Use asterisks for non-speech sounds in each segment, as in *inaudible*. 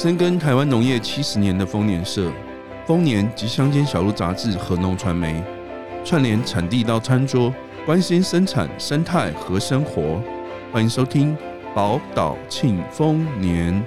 深耕台湾农业七十年的丰年社、丰年及乡间小路杂志和农传媒，串联产地到餐桌，关心生产生态和生活。欢迎收听宝岛庆丰年。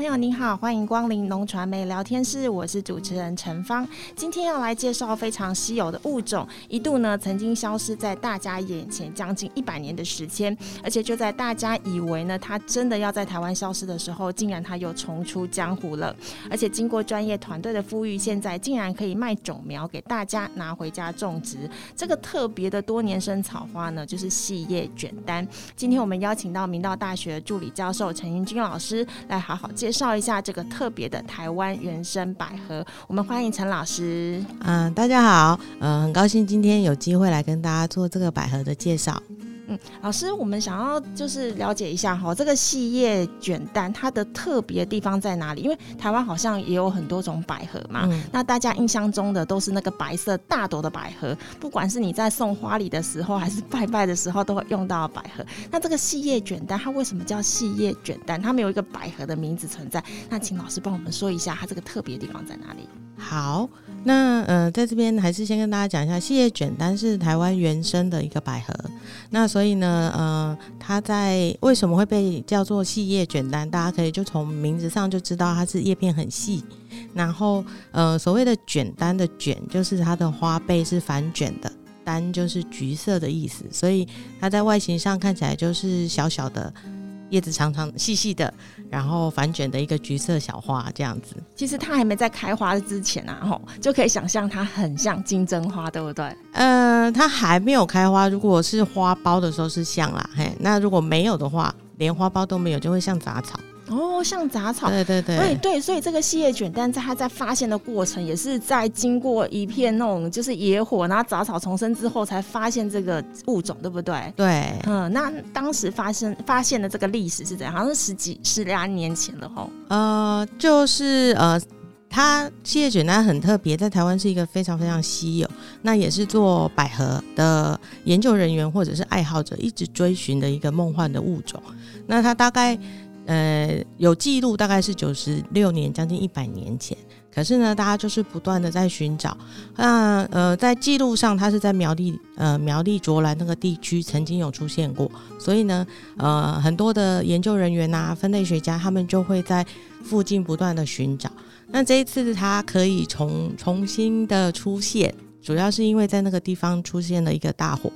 朋友您好，欢迎光临农传媒聊天室，我是主持人陈芳。今天要来介绍非常稀有的物种，一度呢曾经消失在大家眼前将近一百年的时间，而且就在大家以为呢它真的要在台湾消失的时候，竟然它又重出江湖了。而且经过专业团队的复育，现在竟然可以卖种苗给大家拿回家种植。这个特别的多年生草花呢，就是细叶卷丹。今天我们邀请到明道大学助理教授陈云军老师来好好介。介绍一下这个特别的台湾原生百合，我们欢迎陈老师。嗯，大家好，嗯，很高兴今天有机会来跟大家做这个百合的介绍。嗯，老师，我们想要就是了解一下哈，这个细叶卷蛋它的特别地方在哪里？因为台湾好像也有很多种百合嘛，嗯、那大家印象中的都是那个白色大朵的百合，不管是你在送花礼的时候，还是拜拜的时候，都会用到百合。那这个细叶卷蛋它为什么叫细叶卷蛋？它没有一个百合的名字存在。那请老师帮我们说一下，它这个特别地方在哪里？好，那呃，在这边还是先跟大家讲一下，细叶卷丹是台湾原生的一个百合。那所以呢，呃，它在为什么会被叫做细叶卷丹？大家可以就从名字上就知道它是叶片很细。然后，呃，所谓的卷丹的卷，就是它的花背是反卷的，丹就是橘色的意思，所以它在外形上看起来就是小小的。叶子长长细细的，然后反卷的一个橘色小花这样子。其实它还没在开花之前啊，吼就可以想象它很像金针花，对不对？呃，它还没有开花，如果是花苞的时候是像啦，嘿，那如果没有的话，连花苞都没有，就会像杂草。哦，像杂草，对对对，对对，所以这个细叶卷丹在它在发现的过程，也是在经过一片那种就是野火，然后杂草丛生之后，才发现这个物种，对不对？对，嗯，那当时发生发现的这个历史是怎样？好像是十几十来年前了吼。呃，就是呃，它细叶卷丹很特别，在台湾是一个非常非常稀有，那也是做百合的研究人员或者是爱好者一直追寻的一个梦幻的物种。那它大概。呃，有记录大概是九十六年，将近一百年前。可是呢，大家就是不断的在寻找。那呃，在记录上，它是在苗栗呃苗栗卓兰那个地区曾经有出现过。所以呢，呃，很多的研究人员呐、啊，分类学家他们就会在附近不断的寻找。那这一次它可以重重新的出现，主要是因为在那个地方出现了一个大火。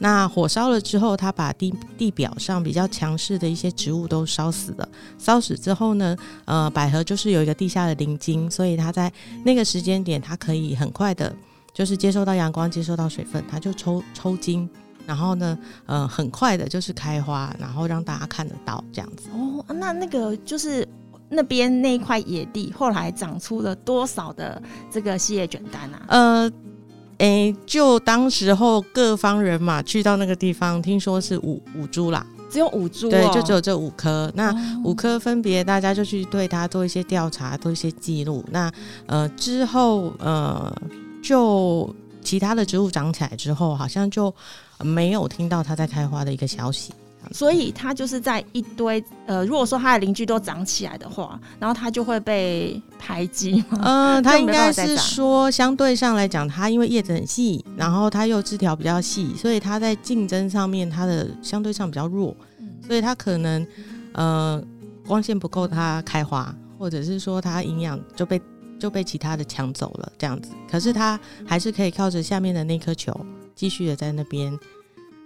那火烧了之后，它把地地表上比较强势的一些植物都烧死了。烧死之后呢，呃，百合就是有一个地下的灵晶，所以它在那个时间点，它可以很快的，就是接受到阳光，接受到水分，它就抽抽筋，然后呢，呃，很快的就是开花，然后让大家看得到这样子。哦，那那个就是那边那一块野地，后来长出了多少的这个细叶卷丹啊？呃。诶、欸，就当时候各方人马去到那个地方，听说是五五株啦，只有五株，哦，对，就只有这五棵。那五棵分别，大家就去对它做一些调查，做一些记录。那呃之后呃，就其他的植物长起来之后，好像就没有听到它在开花的一个消息。所以它就是在一堆呃，如果说它的邻居都长起来的话，然后它就会被排挤吗？嗯，*laughs* 它应该是说相对上来讲，它因为叶子很细，然后它又枝条比较细，所以它在竞争上面它的相对上比较弱，所以它可能呃光线不够它开花，或者是说它营养就被就被其他的抢走了这样子。可是它还是可以靠着下面的那颗球继续的在那边。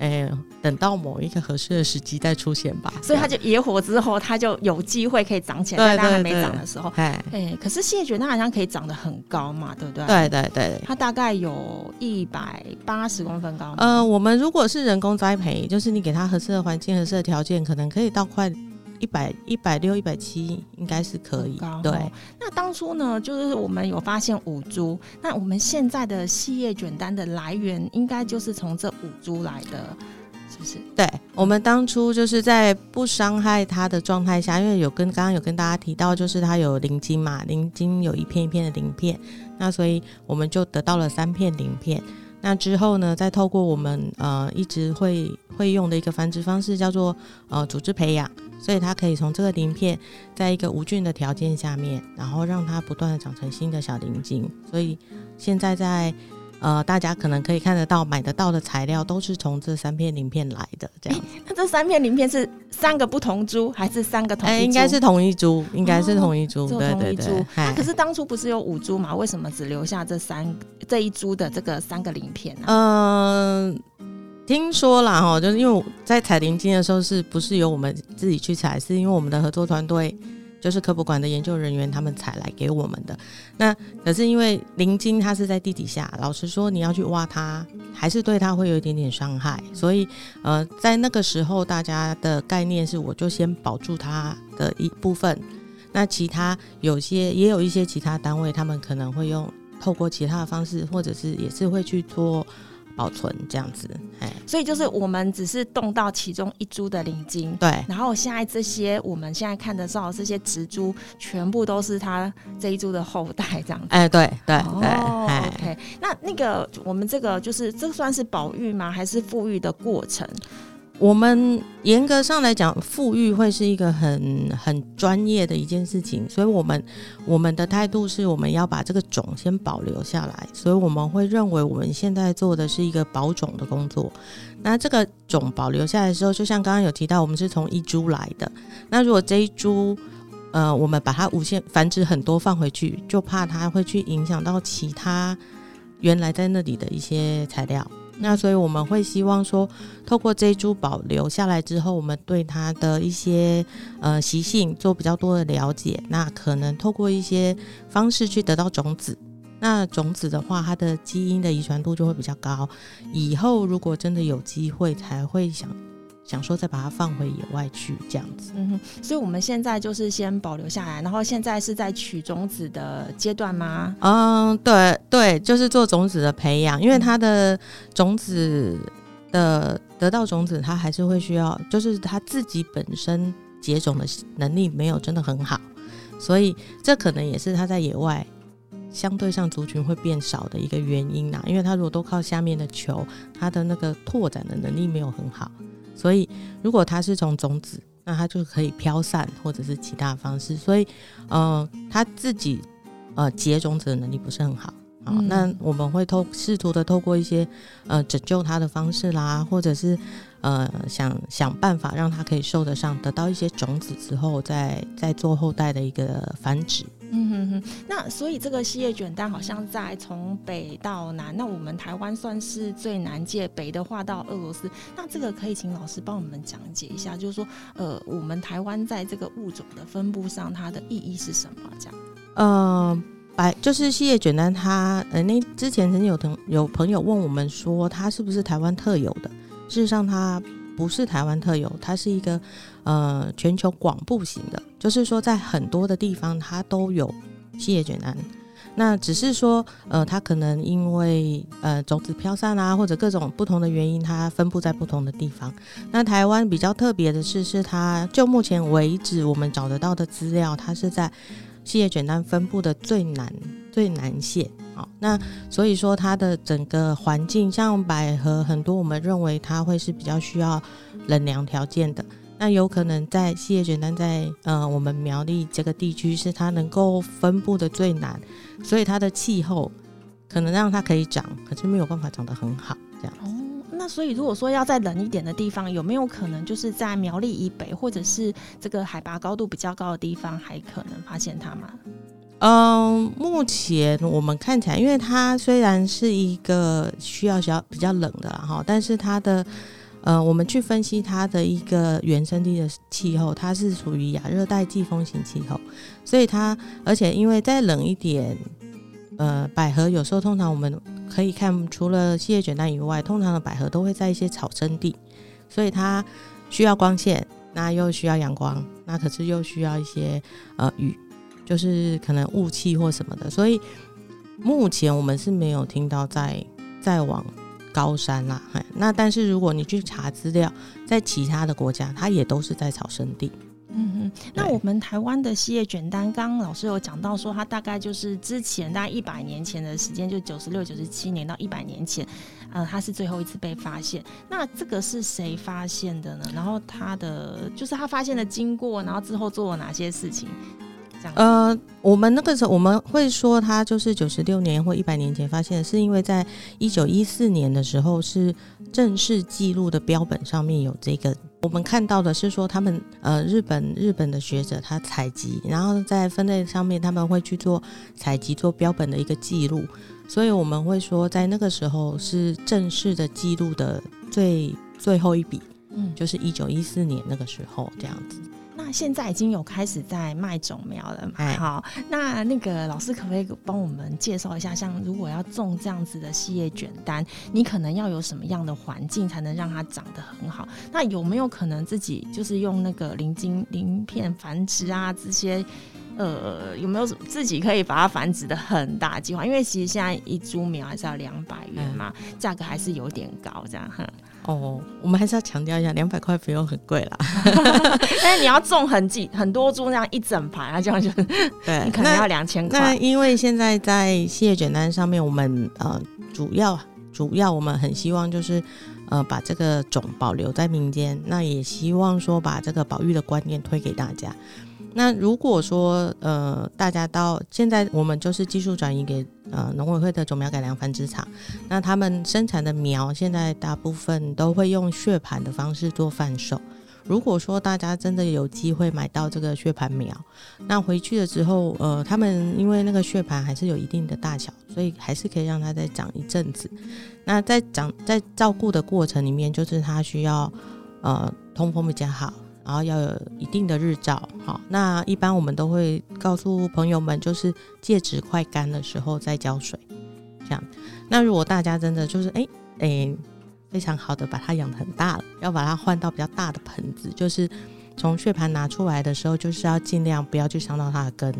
哎、欸，等到某一个合适的时机再出现吧。所以它就野火之后，它就有机会可以长起来，但它还没长的时候。哎、哎，可是细叶卷丹它好像可以长得很高嘛，对不对？对对对，它大概有一百八十公分高。呃，我们如果是人工栽培，就是你给它合适的环境、合适的条件，可能可以到快。一百一百六一百七应该是可以。对，那当初呢，就是我们有发现五株，那我们现在的细叶卷单的来源，应该就是从这五株来的。是不是？对，我们当初就是在不伤害它的状态下，因为有跟刚刚有跟大家提到，就是它有鳞晶嘛，鳞晶有一片一片的鳞片，那所以我们就得到了三片鳞片。那之后呢，再透过我们呃一直会会用的一个繁殖方式，叫做呃组织培养，所以它可以从这个鳞片，在一个无菌的条件下面，然后让它不断的长成新的小鳞茎。所以现在在呃大家可能可以看得到买得到的材料，都是从这三片鳞片来的。这样，那这三片鳞片是三个不同株，还是三个同一株？哎，应该是同一株，应该是同一株。哦、对对对。那可是当初不是有五株嘛？为什么只留下这三这一株的这个三个鳞片呢？嗯、呃，听说啦哈，就是因为在采鳞晶的时候，是不是由我们自己去采？是因为我们的合作团队。就是科博馆的研究人员，他们采来给我们的。那可是因为鳞晶它是在地底下，老实说，你要去挖它，还是对它会有一点点伤害。所以，呃，在那个时候，大家的概念是，我就先保住它的一部分。那其他有些也有一些其他单位，他们可能会用透过其他的方式，或者是也是会去做。保存这样子，哎，所以就是我们只是动到其中一株的鳞晶，对，然后现在这些我们现在看得到这些植株，全部都是它这一株的后代，这样子，哎，对对对，哦，OK，那那个我们这个就是这算是保育吗？还是富裕的过程？我们严格上来讲，复育会是一个很很专业的一件事情，所以我们我们的态度是我们要把这个种先保留下来，所以我们会认为我们现在做的是一个保种的工作。那这个种保留下来的时候，就像刚刚有提到，我们是从一株来的。那如果这一株，呃，我们把它无限繁殖很多放回去，就怕它会去影响到其他原来在那里的一些材料。那所以我们会希望说，透过这一株保留下来之后，我们对它的一些呃习性做比较多的了解。那可能透过一些方式去得到种子。那种子的话，它的基因的遗传度就会比较高。以后如果真的有机会，才会想。想说再把它放回野外去这样子，嗯哼，所以我们现在就是先保留下来，然后现在是在取种子的阶段吗？嗯，对对，就是做种子的培养，因为它的种子的得到种子，它还是会需要，就是它自己本身结种的能力没有真的很好，所以这可能也是它在野外相对上族群会变少的一个原因呐，因为它如果都靠下面的球，它的那个拓展的能力没有很好。所以，如果它是从种子，那它就可以飘散，或者是其他方式。所以，呃，它自己呃结种子的能力不是很好。好，嗯、那我们会透试图的透过一些呃拯救它的方式啦，或者是呃想想办法让它可以受得上，得到一些种子之后，再再做后代的一个繁殖。嗯哼哼，那所以这个细叶卷单好像在从北到南，那我们台湾算是最南界，北的话到俄罗斯。那这个可以请老师帮我们讲解一下，就是说，呃，我们台湾在这个物种的分布上，它的意义是什么？这样？呃，白就是细叶卷单，它呃，那之前曾经有同有朋友问我们说，它是不是台湾特有的？事实上，它。不是台湾特有，它是一个呃全球广布型的，就是说在很多的地方它都有细叶卷单。那只是说呃它可能因为呃种子飘散啊，或者各种不同的原因，它分布在不同的地方。那台湾比较特别的是，是它就目前为止我们找得到的资料，它是在细叶卷单分布的最南最南线。好，那所以说它的整个环境，像百合很多，我们认为它会是比较需要冷凉条件的。那有可能在细叶卷单在呃我们苗栗这个地区是它能够分布的最南，所以它的气候可能让它可以长，可是没有办法长得很好这样。哦，那所以如果说要在冷一点的地方，有没有可能就是在苗栗以北，或者是这个海拔高度比较高的地方，还可能发现它吗？嗯，目前我们看起来，因为它虽然是一个需要小比较冷的哈，但是它的呃，我们去分析它的一个原生地的气候，它是属于亚热带季风型气候，所以它而且因为再冷一点，呃，百合有时候通常我们可以看，除了细叶卷单以外，通常的百合都会在一些草生地，所以它需要光线，那又需要阳光，那可是又需要一些呃雨。就是可能雾气或什么的，所以目前我们是没有听到在在往高山啦。那但是如果你去查资料，在其他的国家，它也都是在草生地。嗯嗯，那我们台湾的细叶卷丹，刚刚老师有讲到说，它大概就是之前大概一百年前的时间，就九十六、九十七年到一百年前，呃，它是最后一次被发现。那这个是谁发现的呢？然后它的就是他发现的经过，然后之后做了哪些事情？呃，我们那个时候我们会说它就是九十六年或一百年前发现的，是因为在一九一四年的时候是正式记录的标本上面有这个。我们看到的是说他们呃日本日本的学者他采集，然后在分类上面他们会去做采集做标本的一个记录，所以我们会说在那个时候是正式的记录的最最后一笔，嗯，就是一九一四年那个时候这样子。那现在已经有开始在卖种苗了嘛？哎、好，那那个老师可不可以帮我们介绍一下，像如果要种这样子的细叶卷丹，你可能要有什么样的环境才能让它长得很好？那有没有可能自己就是用那个鳞茎鳞片繁殖啊？这些呃，有没有自己可以把它繁殖的很大计划？因为其实现在一株苗还是要两百元嘛，价、嗯、格还是有点高，这样哈。哦，我们还是要强调一下，两百块不用很贵啦。*laughs* 但是你要种很几很多株，那样一整排，那这样就 *laughs* 对，你可能要两千块。那因为现在在细叶卷单上面，我们呃主要主要我们很希望就是呃把这个种保留在民间，那也希望说把这个保育的观念推给大家。那如果说呃，大家到现在我们就是技术转移给呃农委会的种苗改良繁殖场，那他们生产的苗现在大部分都会用穴盘的方式做贩售。如果说大家真的有机会买到这个穴盘苗，那回去了之后，呃，他们因为那个穴盘还是有一定的大小，所以还是可以让它再长一阵子。那在长在照顾的过程里面，就是它需要呃通风比较好。然后要有一定的日照，好，那一般我们都会告诉朋友们，就是介质快干的时候再浇水，这样。那如果大家真的就是哎哎非常好的把它养得很大了，要把它换到比较大的盆子，就是从穴盘拿出来的时候，就是要尽量不要去伤到它的根。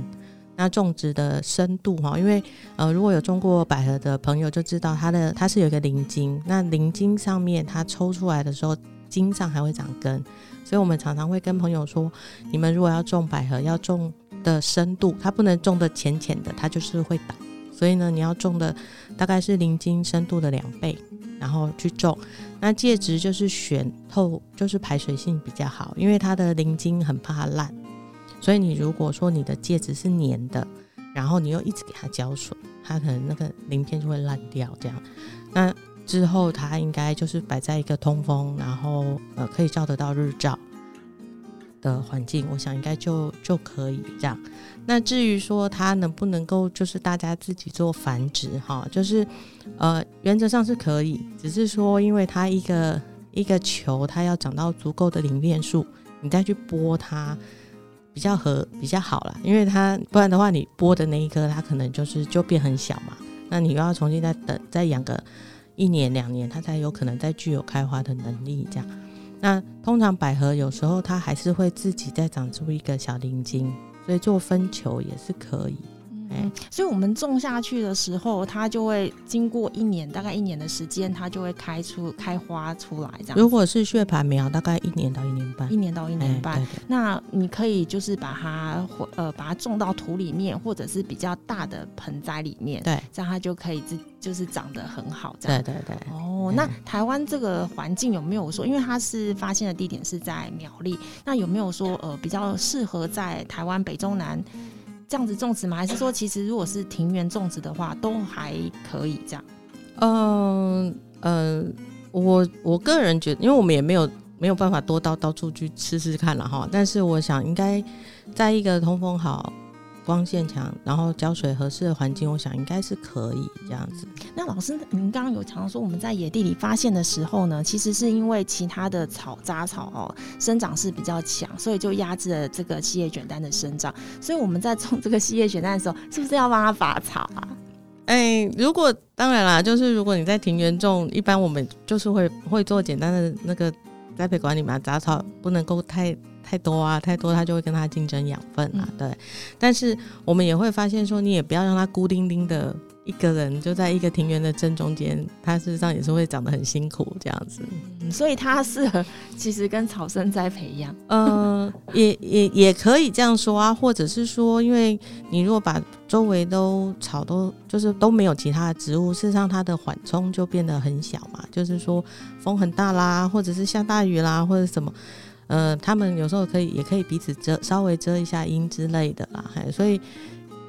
那种植的深度哈，因为呃如果有种过百合的朋友就知道它的它是有一个鳞茎，那鳞茎上面它抽出来的时候，茎上还会长根。所以我们常常会跟朋友说，你们如果要种百合，要种的深度，它不能种的浅浅的，它就是会倒。所以呢，你要种的大概是鳞茎深度的两倍，然后去种。那介质就是选透，就是排水性比较好，因为它的鳞茎很怕烂。所以你如果说你的介质是黏的，然后你又一直给它浇水，它可能那个鳞片就会烂掉。这样，那。之后，它应该就是摆在一个通风，然后呃可以照得到日照的环境，我想应该就就可以这样。那至于说它能不能够就是大家自己做繁殖哈，就是呃原则上是可以，只是说因为它一个一个球它要长到足够的鳞片数，你再去播它比较合比较好啦，因为它不然的话你播的那一颗它可能就是就变很小嘛，那你又要重新再等再养个。一年两年，它才有可能再具有开花的能力。这样，那通常百合有时候它还是会自己再长出一个小鳞茎，所以做分球也是可以。嗯，所以我们种下去的时候，它就会经过一年，大概一年的时间，它就会开出开花出来。这样，如果是血盘苗，大概一年到一年半，一年到一年半。那你可以就是把它呃把它种到土里面，或者是比较大的盆栽里面，对，这样它就可以自就是长得很好。这样，对对对。哦，那台湾这个环境有没有说，因为它是发现的地点是在苗栗，那有没有说呃比较适合在台湾北中南？这样子种植吗？还是说，其实如果是庭园种植的话，都还可以这样？嗯嗯、我我个人觉得，因为我们也没有没有办法多到到处去试试看了哈。但是我想，应该在一个通风好。光线强，然后浇水合适的环境，我想应该是可以这样子。那老师，您刚刚有常说我们在野地里发现的时候呢，其实是因为其他的草杂草哦生长是比较强，所以就压制了这个细叶卷丹的生长。所以我们在种这个细叶卷丹的时候，是不是要帮它拔草啊？哎，如果当然啦，就是如果你在庭园种，一般我们就是会会做简单的那个栽培管理嘛，杂草不能够太。太多啊，太多它就会跟它竞争养分啊。嗯、对，但是我们也会发现说，你也不要让它孤零零的。一个人就在一个庭园的正中间，它事实上也是会长得很辛苦这样子，嗯、所以它适合其实跟草生栽培一样，*laughs* 呃，也也也可以这样说啊，或者是说，因为你如果把周围都草都就是都没有其他的植物，事实上它的缓冲就变得很小嘛，就是说风很大啦，或者是下大雨啦，或者什么，呃，他们有时候可以也可以彼此遮稍微遮一下阴之类的啦，所以。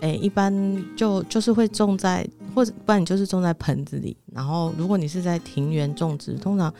诶、欸，一般就就是会种在，或者不然你就是种在盆子里。然后，如果你是在庭园种植，通常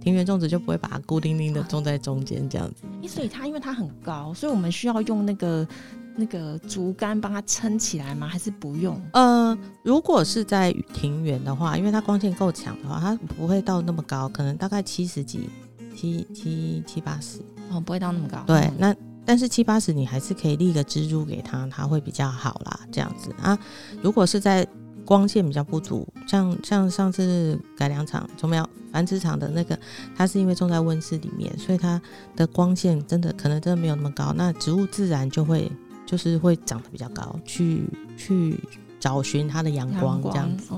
庭园种植就不会把它孤零零的种在中间这样子。欸、所以它因为它很高，所以我们需要用那个那个竹竿帮它撑起来吗？还是不用？呃，如果是在庭园的话，因为它光线够强的话，它不会到那么高，可能大概七十几、七七七八十哦，不会到那么高。对，嗯、那。但是七八十你还是可以立个支柱给它，它会比较好啦。这样子啊，如果是在光线比较不足，像像上次改良场种苗繁殖场的那个，它是因为种在温室里面，所以它的光线真的可能真的没有那么高，那植物自然就会就是会长得比较高，去去找寻它的阳光这样子。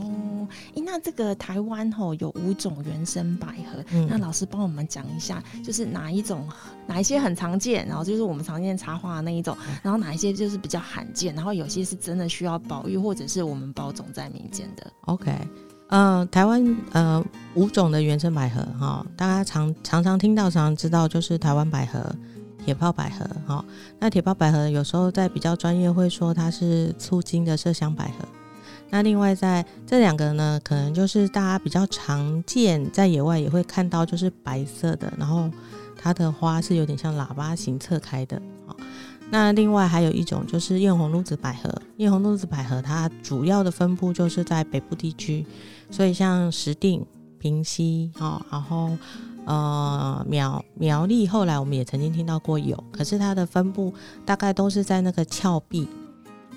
欸、那这个台湾吼有五种原生百合，嗯、那老师帮我们讲一下，就是哪一种哪一些很常见，然后就是我们常见插花的那一种，然后哪一些就是比较罕见，然后有些是真的需要保育，或者是我们保种在民间的。OK，呃，台湾呃五种的原生百合哈，大家常常常听到、常常知道，就是台湾百合、铁炮百合哈。那铁炮百合有时候在比较专业会说它是粗茎的麝香百合。那另外在这两个呢，可能就是大家比较常见，在野外也会看到，就是白色的，然后它的花是有点像喇叭形侧开的。那另外还有一种就是艳红露子百合，艳红露子百合它主要的分布就是在北部地区，所以像石碇、平溪，哦，然后呃苗苗栗，后来我们也曾经听到过有，可是它的分布大概都是在那个峭壁，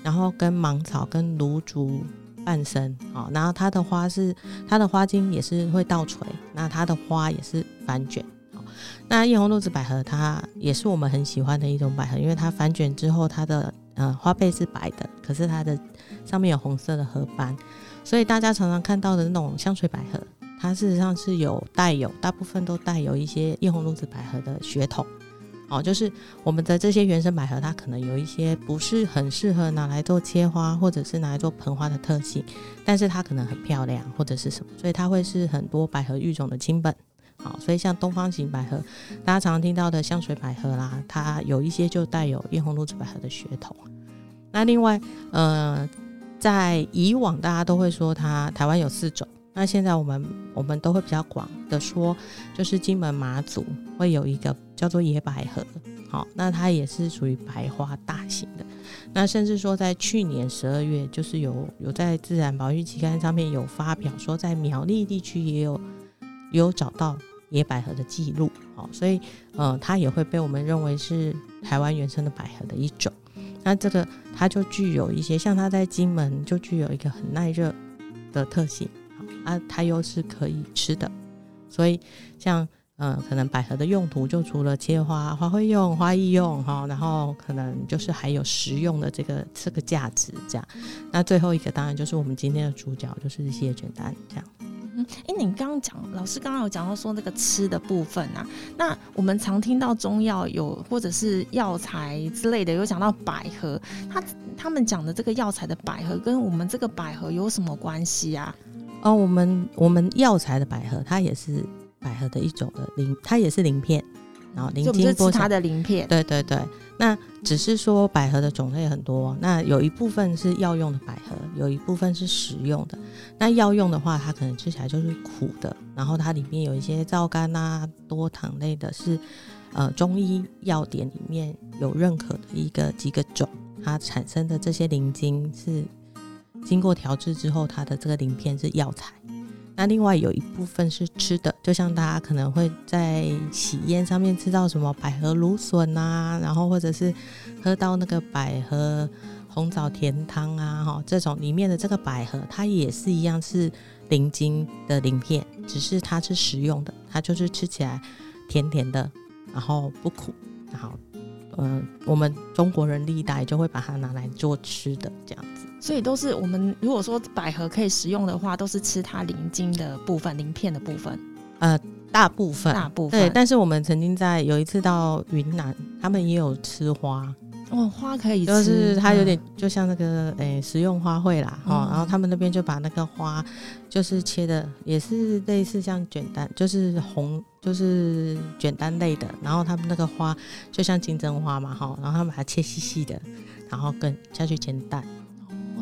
然后跟芒草跟芦竹。半生好，然后它的花是它的花茎也是会倒垂，那它的花也是反卷。那艳红露子百合它也是我们很喜欢的一种百合，因为它反卷之后，它的呃花背是白的，可是它的上面有红色的褐斑，所以大家常常看到的那种香水百合，它事实上是有带有大部分都带有一些艳红露子百合的血统。哦，就是我们的这些原生百合，它可能有一些不是很适合拿来做切花，或者是拿来做盆花的特性，但是它可能很漂亮，或者是什么，所以它会是很多百合育种的亲本。好，所以像东方型百合，大家常常听到的香水百合啦，它有一些就带有艳红露子百合的血统。那另外，呃，在以往大家都会说它台湾有四种。那现在我们我们都会比较广的说，就是金门马祖会有一个叫做野百合，好，那它也是属于白花大型的。那甚至说在去年十二月，就是有有在自然保育期刊上面有发表说，在苗栗地区也有有找到野百合的记录，好，所以呃，它也会被我们认为是台湾原生的百合的一种。那这个它就具有一些，像它在金门就具有一个很耐热的特性。啊，它又是可以吃的，所以像呃，可能百合的用途就除了切花、花卉用、花艺用哈，然后可能就是还有食用的这个这个价值这样。那最后一个当然就是我们今天的主角，就是细叶卷丹这样。嗯，哎、欸，你刚刚讲老师刚刚有讲到说那个吃的部分啊，那我们常听到中药有或者是药材之类的有讲到百合，他他们讲的这个药材的百合跟我们这个百合有什么关系啊？哦，我们我们药材的百合，它也是百合的一种的鳞，它也是鳞片，然后鳞茎剥它的鳞片。对对对，那只是说百合的种类很多，那有一部分是药用的百合，有一部分是食用的。那药用的话，它可能吃起来就是苦的，然后它里面有一些皂苷啊、多糖类的是，是呃中医药典里面有认可的一个几个种，它产生的这些鳞茎是。经过调制之后，它的这个鳞片是药材。那另外有一部分是吃的，就像大家可能会在喜宴上面吃到什么百合芦笋啊，然后或者是喝到那个百合红枣甜汤啊，哈，这种里面的这个百合，它也是一样是鳞茎的鳞片，只是它是食用的，它就是吃起来甜甜的，然后不苦。然后，呃，我们中国人历代就会把它拿来做吃的这样子。所以都是我们如果说百合可以食用的话，都是吃它鳞茎的部分、鳞片的部分。呃，大部分，大部分。对，但是我们曾经在有一次到云南，他们也有吃花。哦，花可以吃，就是它有点就像那个诶、欸、食用花卉啦，哦、嗯，然后他们那边就把那个花就是切的也是类似像卷单，就是红就是卷单类的，然后他们那个花就像金针花嘛，哈，然后他们把它切细细的，然后跟下去煎蛋。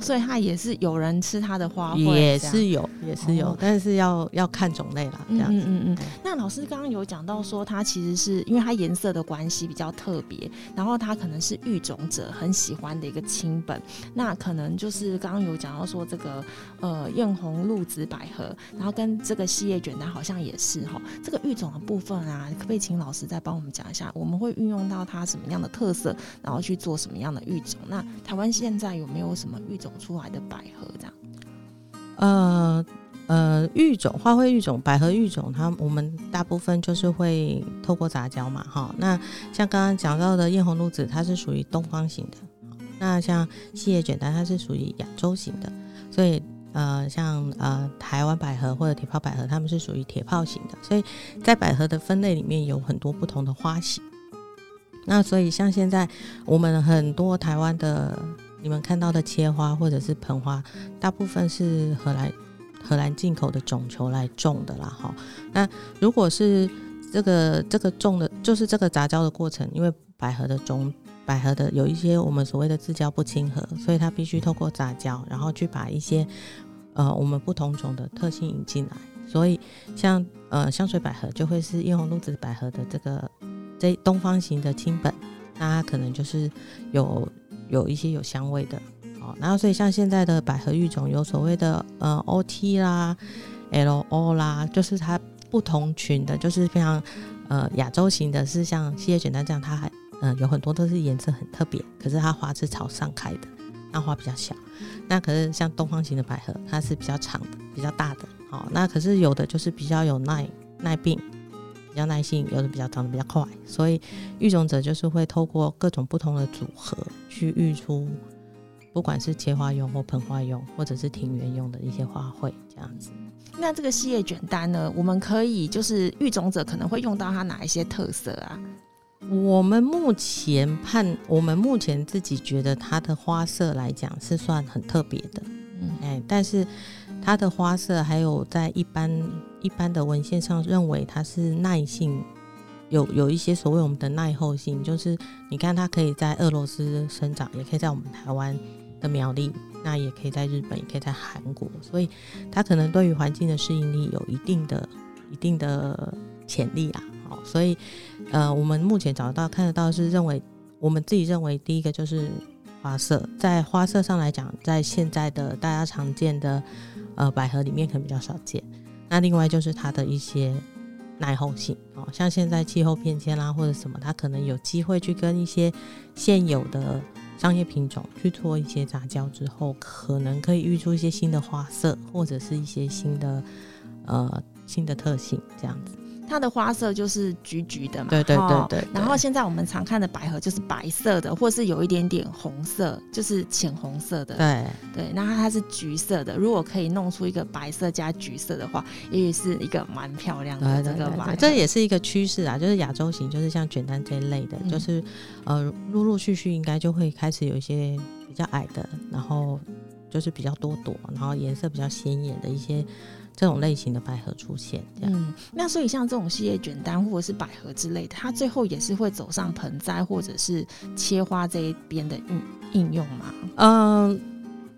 所以它也是有人吃它的花卉，也是有，也是有，哦、但是要要看种类啦。这样子，嗯嗯嗯。那老师刚刚有讲到说，它其实是因为它颜色的关系比较特别，然后它可能是育种者很喜欢的一个亲本。那可能就是刚刚有讲到说这个呃艳红露子百合，然后跟这个细叶卷丹好像也是哈。这个育种的部分啊，可不可以请老师再帮我们讲一下？我们会运用到它什么样的特色，然后去做什么样的育种？那台湾现在有没有什么育种？出来的百合这样，呃呃，育种花卉育种百合育种，它我们大部分就是会透过杂交嘛，哈。那像刚刚讲到的艳红露子，它是属于东方型的；那像细叶卷单，它是属于亚洲型的。所以呃，像呃台湾百合或者铁炮百合，它们是属于铁炮型的。所以在百合的分类里面有很多不同的花型。那所以像现在我们很多台湾的。你们看到的切花或者是盆花，大部分是荷兰荷兰进口的种球来种的啦，哈。那如果是这个这个种的，就是这个杂交的过程，因为百合的种百合的有一些我们所谓的自交不亲和，所以它必须透过杂交，然后去把一些呃我们不同种的特性引进来。所以像呃香水百合就会是艳红露子百合的这个这东方型的亲本，那它可能就是有。有一些有香味的，哦，然后所以像现在的百合育种有所谓的呃 OT 啦、LO 啦，就是它不同群的，就是非常呃亚洲型的，是像细叶卷单这样，它还嗯、有很多都是颜色很特别，可是它花是朝上开的，那花比较小。那可是像东方型的百合，它是比较长的、比较大的，哦，那可是有的就是比较有耐耐病。比较耐性，有的比较长得比较快，所以育种者就是会透过各种不同的组合去育出，不管是切花用或盆花用，或者是庭园用的一些花卉这样子。那这个细叶卷单呢，我们可以就是育种者可能会用到它哪一些特色啊？我们目前判，我们目前自己觉得它的花色来讲是算很特别的，嗯，哎，但是。它的花色还有在一般一般的文献上认为它是耐性，有有一些所谓我们的耐候性，就是你看它可以在俄罗斯生长，也可以在我们台湾的苗栗，那也可以在日本，也可以在韩国，所以它可能对于环境的适应力有一定的一定的潜力啦。好，所以呃，我们目前找到看得到是认为我们自己认为第一个就是花色，在花色上来讲，在现在的大家常见的。呃，百合里面可能比较少见。那另外就是它的一些耐候性哦，像现在气候变迁啦或者什么，它可能有机会去跟一些现有的商业品种去做一些杂交之后，可能可以育出一些新的花色或者是一些新的呃新的特性这样子。它的花色就是橘橘的嘛，对对对对，对。然后现在我们常看的百合就是白色的，或是有一点点红色，就是浅红色的。对对，那它是橘色的。如果可以弄出一个白色加橘色的话，也许是一个蛮漂亮的这个吧。这也是一个趋势啊，就是亚洲型，就是像卷单这一类的，嗯、就是呃，陆陆续续应该就会开始有一些比较矮的，然后就是比较多朵，然后颜色比较鲜艳的一些。这种类型的百合出现，这样。嗯，那所以像这种细叶卷单或者是百合之类的，它最后也是会走上盆栽或者是切花这一边的应应用吗？嗯，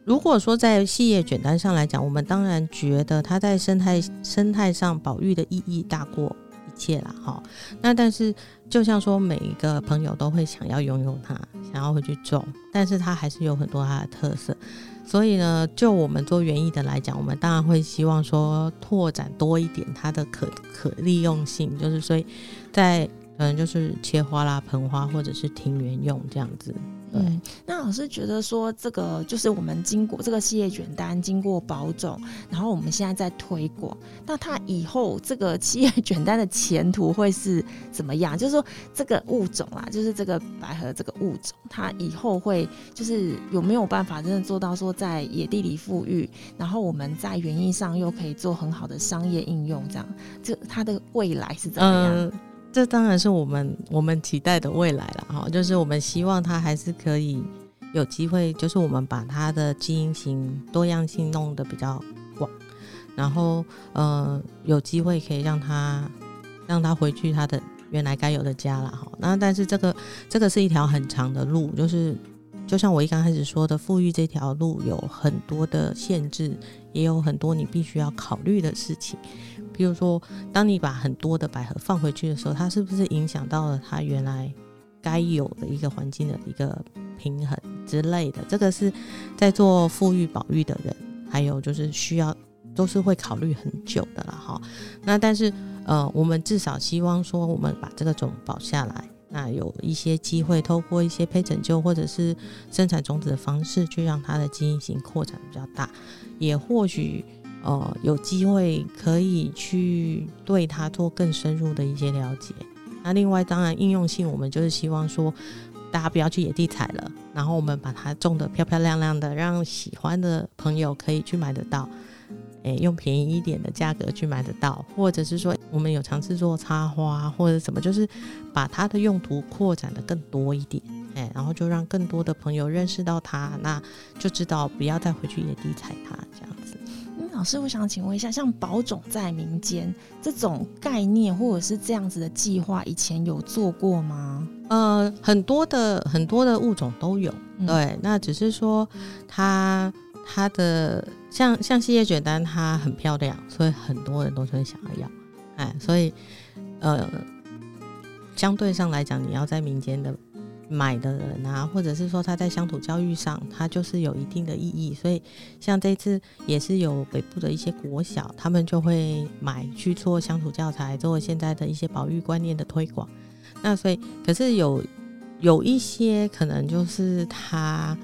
如果说在细叶卷单上来讲，我们当然觉得它在生态生态上保育的意义大过一切啦。哈。那但是就像说，每一个朋友都会想要拥有它，想要回去种，但是它还是有很多它的特色。所以呢，就我们做园艺的来讲，我们当然会希望说拓展多一点它的可可利用性，就是所以在可能就是切花啦、盆花或者是庭园用这样子。嗯，那老师觉得说，这个就是我们经过这个企业卷单经过保种，然后我们现在在推广，那它以后这个 *laughs* 企业卷单的前途会是怎么样？就是说这个物种啊，就是这个百合这个物种，它以后会就是有没有办法真的做到说在野地里富裕，然后我们在园艺上又可以做很好的商业应用，这样，这它的未来是怎么样？嗯这当然是我们我们期待的未来了哈，就是我们希望它还是可以有机会，就是我们把它的基因型多样性弄得比较广，然后呃有机会可以让它让它回去它的原来该有的家了哈。那但是这个这个是一条很长的路，就是就像我一刚开始说的，复育这条路有很多的限制，也有很多你必须要考虑的事情。比如说，当你把很多的百合放回去的时候，它是不是影响到了它原来该有的一个环境的一个平衡之类的？这个是在做复育保育的人，还有就是需要都是会考虑很久的了哈。那但是呃，我们至少希望说，我们把这个种保下来，那有一些机会透过一些胚拯救或者是生产种子的方式，去让它的基因型扩展比较大，也或许。呃，有机会可以去对它做更深入的一些了解。那另外，当然应用性，我们就是希望说，大家不要去野地采了，然后我们把它种得漂漂亮亮的，让喜欢的朋友可以去买得到，诶，用便宜一点的价格去买得到，或者是说，我们有尝试做插花或者什么，就是把它的用途扩展得更多一点，诶，然后就让更多的朋友认识到它，那就知道不要再回去野地采它这样子。老师，我想请问一下，像保种在民间这种概念，或者是这样子的计划，以前有做过吗？呃，很多的很多的物种都有，嗯、对，那只是说它它的像像细叶卷丹，它很漂亮，所以很多人都会想要要，哎，所以呃，相对上来讲，你要在民间的。买的人啊，或者是说他在乡土教育上，他就是有一定的意义。所以像这次也是有北部的一些国小，他们就会买去做乡土教材，做现在的一些保育观念的推广。那所以，可是有有一些可能就是它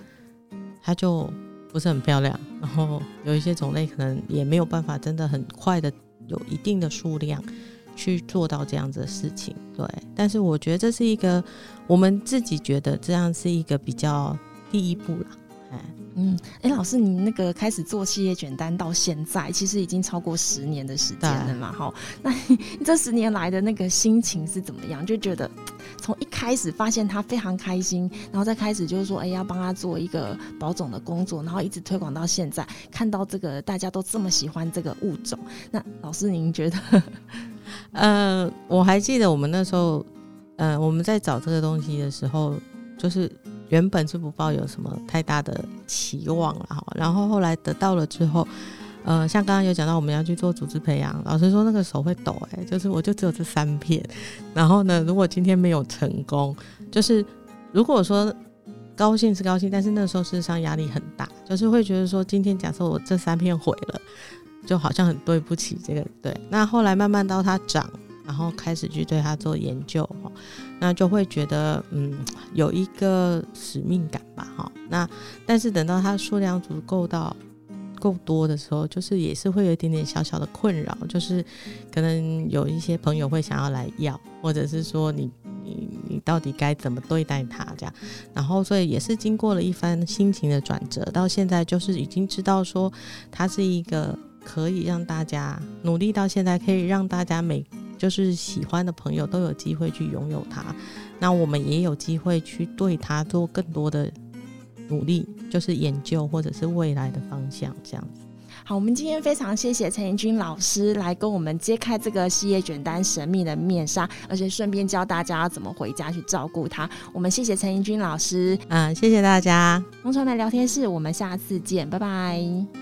它就不是很漂亮，然后有一些种类可能也没有办法真的很快的有一定的数量。去做到这样子的事情，对。但是我觉得这是一个，我们自己觉得这样是一个比较第一步啦。哎，嗯，哎、欸，老师，你那个开始做企业卷单到现在，其实已经超过十年的时间了嘛？哈，*laughs* 那你这十年来的那个心情是怎么样？就觉得 *tsk* 从一开始发现他非常开心，然后再开始就是说，哎、欸，要帮他做一个保种的工作，然后一直推广到现在，看到这个大家都这么喜欢这个物种，那老师您觉得？呃，我还记得我们那时候，呃，我们在找这个东西的时候，就是原本是不抱有什么太大的期望了哈。然后后来得到了之后，呃，像刚刚有讲到我们要去做组织培养，老师说那个手会抖，哎，就是我就只有这三片。然后呢，如果今天没有成功，就是如果说高兴是高兴，但是那时候事实上压力很大，就是会觉得说今天假设我这三片毁了。就好像很对不起这个，对。那后来慢慢到它长，然后开始去对它做研究，那就会觉得嗯有一个使命感吧，哈。那但是等到它数量足够到够多的时候，就是也是会有一点点小小的困扰，就是可能有一些朋友会想要来要，或者是说你你你到底该怎么对待它这样。然后所以也是经过了一番心情的转折，到现在就是已经知道说它是一个。可以让大家努力到现在，可以让大家每就是喜欢的朋友都有机会去拥有它。那我们也有机会去对它做更多的努力，就是研究或者是未来的方向这样子。好，我们今天非常谢谢陈怡君老师来跟我们揭开这个细叶卷单神秘的面纱，而且顺便教大家要怎么回家去照顾它。我们谢谢陈怡君老师，嗯，谢谢大家。农传媒聊天室，我们下次见，拜拜。